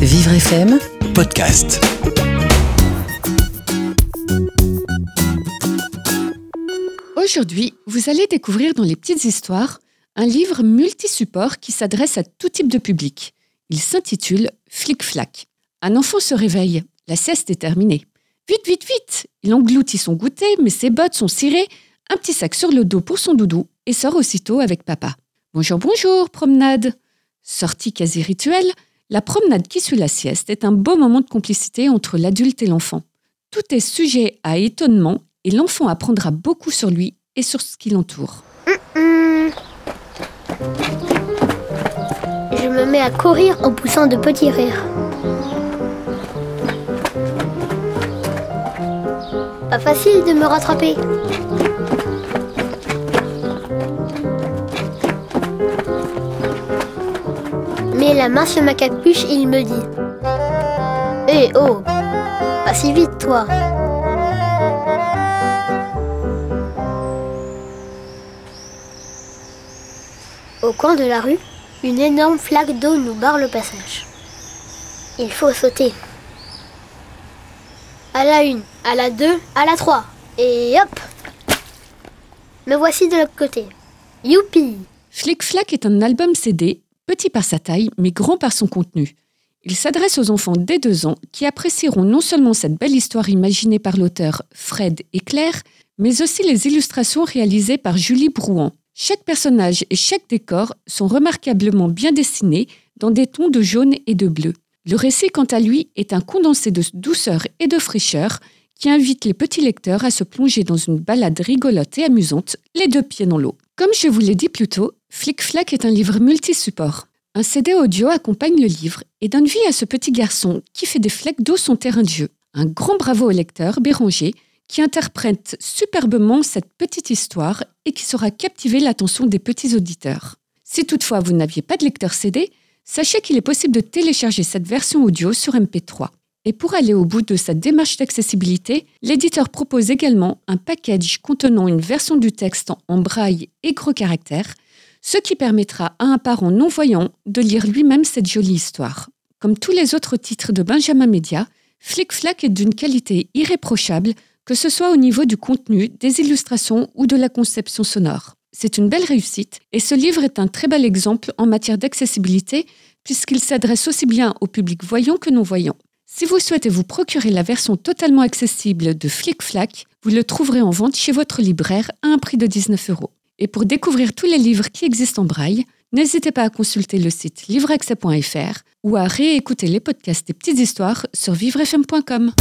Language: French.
Vivre FM, podcast. Aujourd'hui, vous allez découvrir dans les petites histoires un livre multi-support qui s'adresse à tout type de public. Il s'intitule Flic Flac. Un enfant se réveille, la sieste est terminée. Vite, vite, vite Il engloutit son goûter, mais ses bottes sont cirées, un petit sac sur le dos pour son doudou et sort aussitôt avec papa. Bonjour, bonjour, promenade Sortie quasi rituelle, la promenade qui suit la sieste est un beau moment de complicité entre l'adulte et l'enfant. Tout est sujet à étonnement et l'enfant apprendra beaucoup sur lui et sur ce qui l'entoure. Je me mets à courir en poussant de petits rires. Pas facile de me rattraper. La main sur ma capuche, il me dit Hé oh Pas si vite, toi Au coin de la rue, une énorme flaque d'eau nous barre le passage. Il faut sauter. À la une, à la deux, à la trois. Et hop Me voici de l'autre côté. Youpi Flic Flac est un album CD, petit par sa taille, mais grand par son contenu. Il s'adresse aux enfants dès deux ans qui apprécieront non seulement cette belle histoire imaginée par l'auteur Fred et Claire, mais aussi les illustrations réalisées par Julie Brouan. Chaque personnage et chaque décor sont remarquablement bien dessinés dans des tons de jaune et de bleu. Le récit, quant à lui, est un condensé de douceur et de fraîcheur qui invite les petits lecteurs à se plonger dans une balade rigolote et amusante, les deux pieds dans l'eau. Comme je vous l'ai dit plus tôt, Flic Flac est un livre multi-support. Un CD audio accompagne le livre et donne vie à ce petit garçon qui fait des flecs d'eau son terrain de jeu. Un grand bravo au lecteur, Béranger, qui interprète superbement cette petite histoire et qui saura captiver l'attention des petits auditeurs. Si toutefois vous n'aviez pas de lecteur CD, sachez qu'il est possible de télécharger cette version audio sur MP3. Et pour aller au bout de sa démarche d'accessibilité, l'éditeur propose également un package contenant une version du texte en braille et gros caractères, ce qui permettra à un parent non-voyant de lire lui-même cette jolie histoire. Comme tous les autres titres de Benjamin Media, Flic Flac est d'une qualité irréprochable, que ce soit au niveau du contenu, des illustrations ou de la conception sonore. C'est une belle réussite et ce livre est un très bel exemple en matière d'accessibilité puisqu'il s'adresse aussi bien au public voyant que non-voyant. Si vous souhaitez vous procurer la version totalement accessible de Flic Flac, vous le trouverez en vente chez votre libraire à un prix de 19 euros. Et pour découvrir tous les livres qui existent en braille, n'hésitez pas à consulter le site livreaccès.fr ou à réécouter les podcasts des petites histoires sur vivrefm.com.